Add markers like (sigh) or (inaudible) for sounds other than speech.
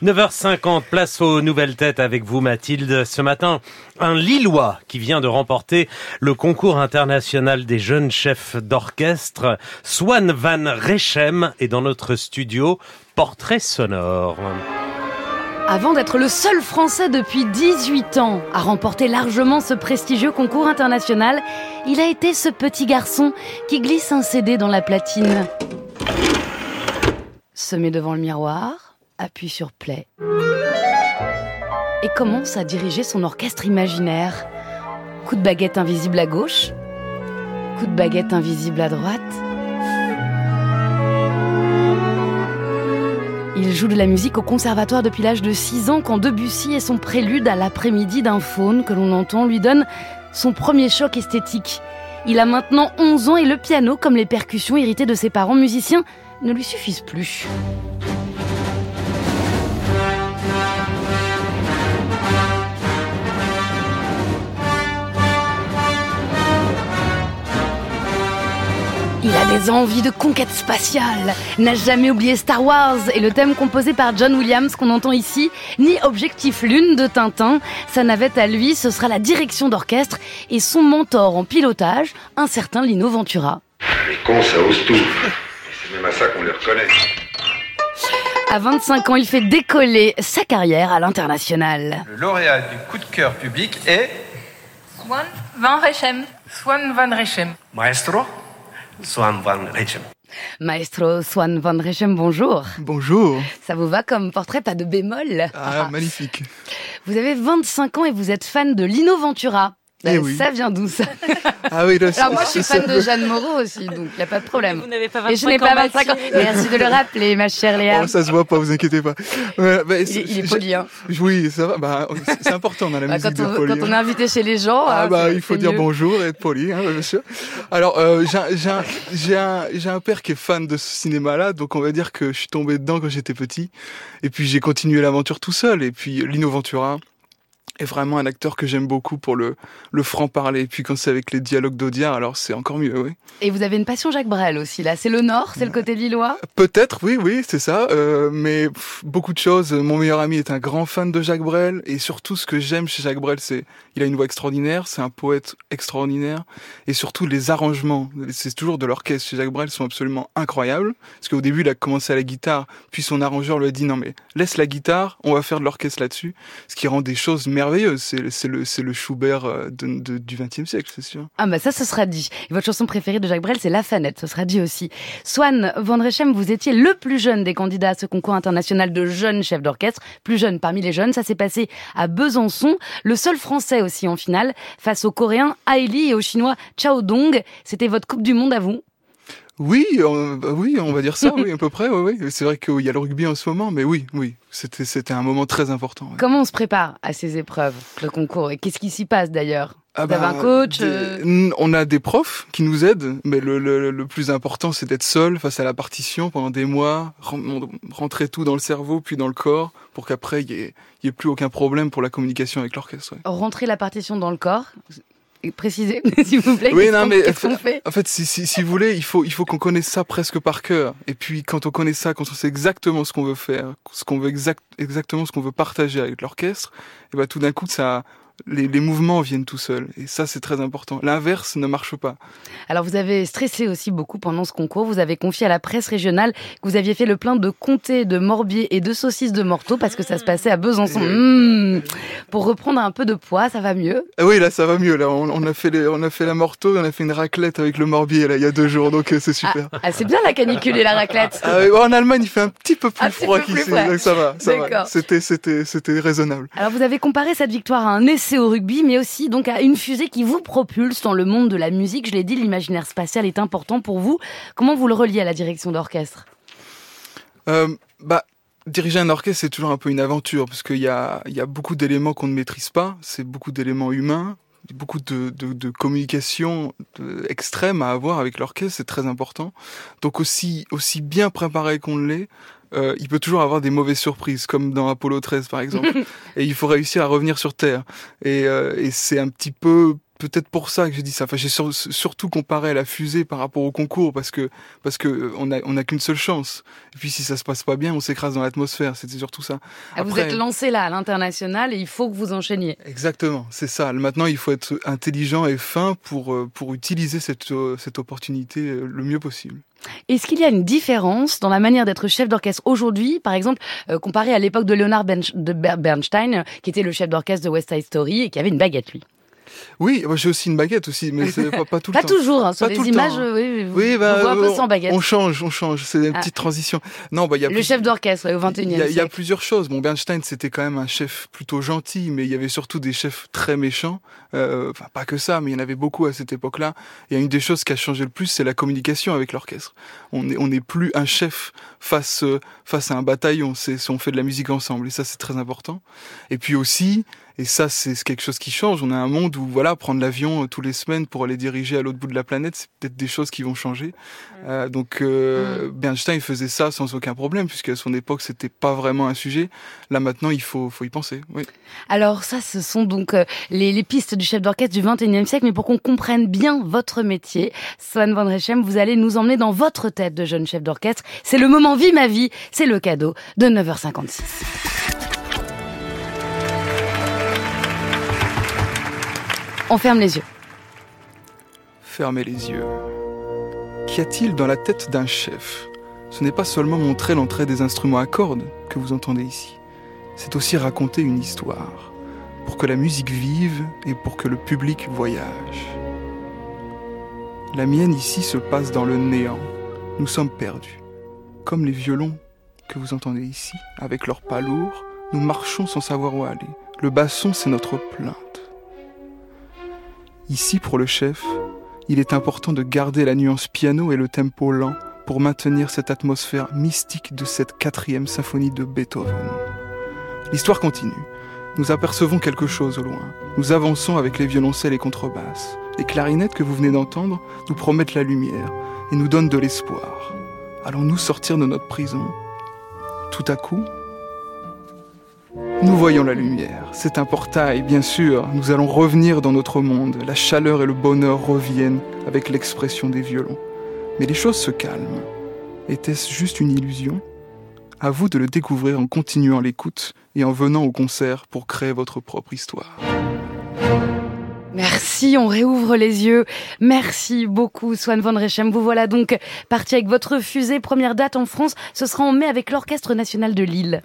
9h50, place aux nouvelles têtes avec vous Mathilde. Ce matin, un Lillois qui vient de remporter le concours international des jeunes chefs d'orchestre, Swan Van Rechem, est dans notre studio Portrait sonore. Avant d'être le seul Français depuis 18 ans à remporter largement ce prestigieux concours international, il a été ce petit garçon qui glisse un CD dans la platine. Se met devant le miroir appuie sur play et commence à diriger son orchestre imaginaire. Coup de baguette invisible à gauche, coup de baguette invisible à droite. Il joue de la musique au conservatoire depuis l'âge de 6 ans quand Debussy et son prélude à l'après-midi d'un faune que l'on entend lui donne son premier choc esthétique. Il a maintenant 11 ans et le piano, comme les percussions héritées de ses parents musiciens, ne lui suffisent plus. Des envies de conquête spatiale, n'a jamais oublié Star Wars et le thème composé par John Williams qu'on entend ici, ni Objectif Lune de Tintin. Sa navette à lui, ce sera la direction d'orchestre et son mentor en pilotage, un certain Lino Ventura. Les cons, ça ose tout. C'est même à ça qu'on les reconnaît. À 25 ans, il fait décoller sa carrière à l'international. Le lauréat du coup de cœur public est Swan Van Rechem. Swan Van Rechem. Maestro? Swan Van Rechem. Maestro Swan Van Rechem, bonjour. Bonjour. Ça vous va comme portrait, pas de bémol? Ah, magnifique. Vous avez 25 ans et vous êtes fan de Lino Ventura. Eh oui. Ça vient d'où ça (laughs) Ah oui, là, Alors moi je suis fan de Jeanne Moreau aussi, donc il n'y a pas de problème. Vous n'avez pas Et 25 je n'ai pas ans, 25 ans. Merci de le rappeler, ma chère Léa. Oh, ça se voit pas, vous inquiétez pas. Ouais, bah, il, est, il est c'est- poli, hein. Oui, ça va. Bah, c'est- important dans la Bah, musique quand, de on, poli. quand on est invité chez les gens, Ah hein, bah il faut dire mieux. bonjour et être poli, hein, bien sûr. Alors euh, j'ai un- un père qui est fan de ce cinéma-là, donc on va dire que je suis tombé dedans quand j'étais petit. Et puis j'ai continué l'aventure tout seul. Et puis Lino Ventura est vraiment un acteur que j'aime beaucoup pour le, le franc-parler. Et puis quand c'est avec les dialogues d'Audiard, alors c'est encore mieux, oui. Et vous avez une passion Jacques Brel aussi, là. C'est le Nord, c'est le côté lillois. Peut-être, oui, oui, c'est ça. euh, mais pff, beaucoup de choses. Mon meilleur ami est un grand fan de Jacques Brel, et surtout, ce que j'aime chez Jacques Brel, c'est il a une voix extraordinaire, c'est un poète extraordinaire, et surtout les arrangements. C'est toujours de l'orchestre chez Jacques Brel sont absolument incroyables. Parce qu'au début, il a commencé à la guitare, puis son arrangeur lui a dit non mais laisse la guitare, on va faire de l'orchestre là-dessus, ce qui rend des choses merveilleuses. C'est le Schubert euh, du XXe siècle, c'est sûr. Ah bah ça, ce sera dit. Et votre chanson préférée de Jacques Brel, c'est La Fanette, ce sera dit aussi. Swan Van Rechem, vous étiez le plus jeune des candidats à ce concours international de jeunes chefs d'orchestre, plus jeune parmi les jeunes. Ça s'est passé à Besançon, le seul français aussi en finale, face aux Coréens Hailey et aux Chinois Chao Dong. C'était votre Coupe du Monde à vous Oui, on, bah oui, on va dire ça, oui, à peu près, oui, oui. C'est vrai qu'il y a le rugby en ce moment, mais oui, oui, c'était, c'était un moment très important. Comment on se prépare à ces épreuves, le concours? Et qu'est-ce qui s'y passe d'ailleurs? Ah bah, un coach euh, On a des profs qui nous aident, mais le, le, le plus important, c'est d'être seul face à la partition pendant des mois, ren- rentrer tout dans le cerveau, puis dans le corps, pour qu'après, il n'y ait, plus aucun problème pour la communication avec l'orchestre. ouais. Rentrer la partition dans le corps et Précisez, (laughs) s'il vous plaît. Oui, non, mais qu'on fait En fait, si, si, si vous voulez, il faut, il faut qu'on connaisse ça presque par cœur. Et puis, quand on connaît ça, quand on sait exactement ce qu'on veut faire, ce qu'on veut exact, exactement ce qu'on veut partager avec l'orchestre, et ben tout d'un coup, ça, les, les mouvements viennent tout seuls. Et ça, c'est très important. L'inverse ne marche pas. Alors vous avez stressé aussi beaucoup pendant ce concours. Vous avez confié à la presse régionale que vous aviez fait le plein de comté, de morbier et de saucisses de morteau parce que ça se passait à Besançon. Mmh. Pour reprendre un peu de poids, ça va mieux? Ah oui, là, ça va mieux. Là, on, on a fait les, on a fait la morteau, on a fait une raclette avec le morbier là, il y a deux jours, donc euh, c'est super. Ah, c'est bien la canicule et la raclette. Ah en Allemagne, il fait un petit peu plus Un froid qu'ici, ça va, ça va. C'était raisonnable. Alors vous avez comparé cette victoire à un essai au rugby, mais aussi donc à une fusée qui vous propulse dans le monde de la musique. Je l'ai dit, l'imaginaire spatial est important pour vous. Comment vous le reliez à la direction d'orchestre? Euh, bah, diriger un orchestre, c'est toujours un peu une aventure, parce qu'il y a, beaucoup d'éléments qu'on ne maîtrise pas. C'est beaucoup d'éléments humains, beaucoup de, communication extrême à avoir avec l'orchestre, c'est très important. Donc aussi bien préparé qu'on l'est, euh, il peut toujours avoir des mauvaises surprises, comme dans Apollo 13 par exemple. (laughs) et il faut réussir à revenir sur Terre. Et, euh, et c'est un petit peu peut-être pour ça que j'ai dit ça. Enfin, j'ai surtout comparé à la fusée par rapport au concours parce que parce que euh, on a on a qu'une seule chance. Et puis si ça se passe pas bien, on s'écrase dans l'atmosphère. C'était surtout ça. Ah, vous êtes lancé là à l'international et il faut que vous enchaîniez. Exactement, c'est ça. Maintenant, il faut être intelligent et fin pour euh, pour utiliser cette euh, cette opportunité le mieux possible. Est-ce qu'il y a une différence dans la manière d'être chef d'orchestre aujourd'hui, par exemple, comparé à l'époque de Leonard Bernstein, qui était le chef d'orchestre de West Side Story et qui avait une baguette, lui? Oui, j'ai aussi une baguette aussi, mais c'est pas, pas tout le temps. Pas toujours, hein, sur les images, oui, oui bah, un peu sans baguette. On change, on change, c'est une ah. petite transition. Non, bah, y a le chef d'orchestre au 21e siècle. Il y, a plusieurs choses. Bon, Bernstein, c'était quand même un chef plutôt gentil, mais il y avait surtout des chefs très méchants. Euh, enfin, pas que ça, mais il y en avait beaucoup à cette époque-là. Il y a une des choses qui a changé le plus, c'est la communication avec l'orchestre. On n'est on est plus un chef face, face à un bataillon, c'est on fait de la musique ensemble, et ça c'est très important. Et puis aussi, et ça, c'est quelque chose qui change. On a un monde où, voilà, prendre l'avion euh, tous les semaines pour aller diriger à l'autre bout de la planète, c'est peut-être des choses qui vont changer. Euh, donc, euh, Bernstein faisait ça sans aucun problème, puisqu'à son époque, c'était pas vraiment un sujet. Là, maintenant, il faut, faut y penser. Oui. Alors, ça, ce sont donc euh, les, les, pistes du chef d'orchestre du 21e siècle. Mais pour qu'on comprenne bien votre métier, Swan Van Rechem, vous allez nous emmener dans votre tête de jeune chef d'orchestre. C'est le moment Vie ma vie. C'est le cadeau de 9h56. On ferme les yeux. Fermez les yeux. Qu'y a-t-il dans la tête d'un chef? Ce n'est pas seulement montrer l'entrée des instruments à cordes que vous entendez ici. C'est aussi raconter une histoire, pour que la musique vive et pour que le public voyage. La mienne ici se passe dans le néant. Nous sommes perdus. Comme les violons que vous entendez ici, avec leurs pas lourds, nous marchons sans savoir où aller. Le basson, c'est notre plainte. Ici, pour le chef, il est important de garder la nuance piano et le tempo lent pour maintenir cette atmosphère mystique de cette quatrième symphonie de Beethoven. L'histoire continue. Nous apercevons quelque chose au loin. Nous avançons avec les violoncelles et contrebasses. Les clarinettes que vous venez d'entendre nous promettent la lumière et nous donnent de l'espoir. Allons-nous sortir de notre prison? Tout à coup, nous voyons la lumière. C'est un portail, bien sûr. Nous allons revenir dans notre monde. La chaleur et le bonheur reviennent avec l'expression des violons. Mais les choses se calment. Était-ce juste une illusion? À vous de le découvrir en continuant l'écoute et en venant au concert pour créer votre propre histoire. Merci, on réouvre les yeux. Merci beaucoup, Swan Van Rechem. Vous voilà donc parti avec votre fusée. Première date en France, ce sera en mai avec l'Orchestre National de Lille.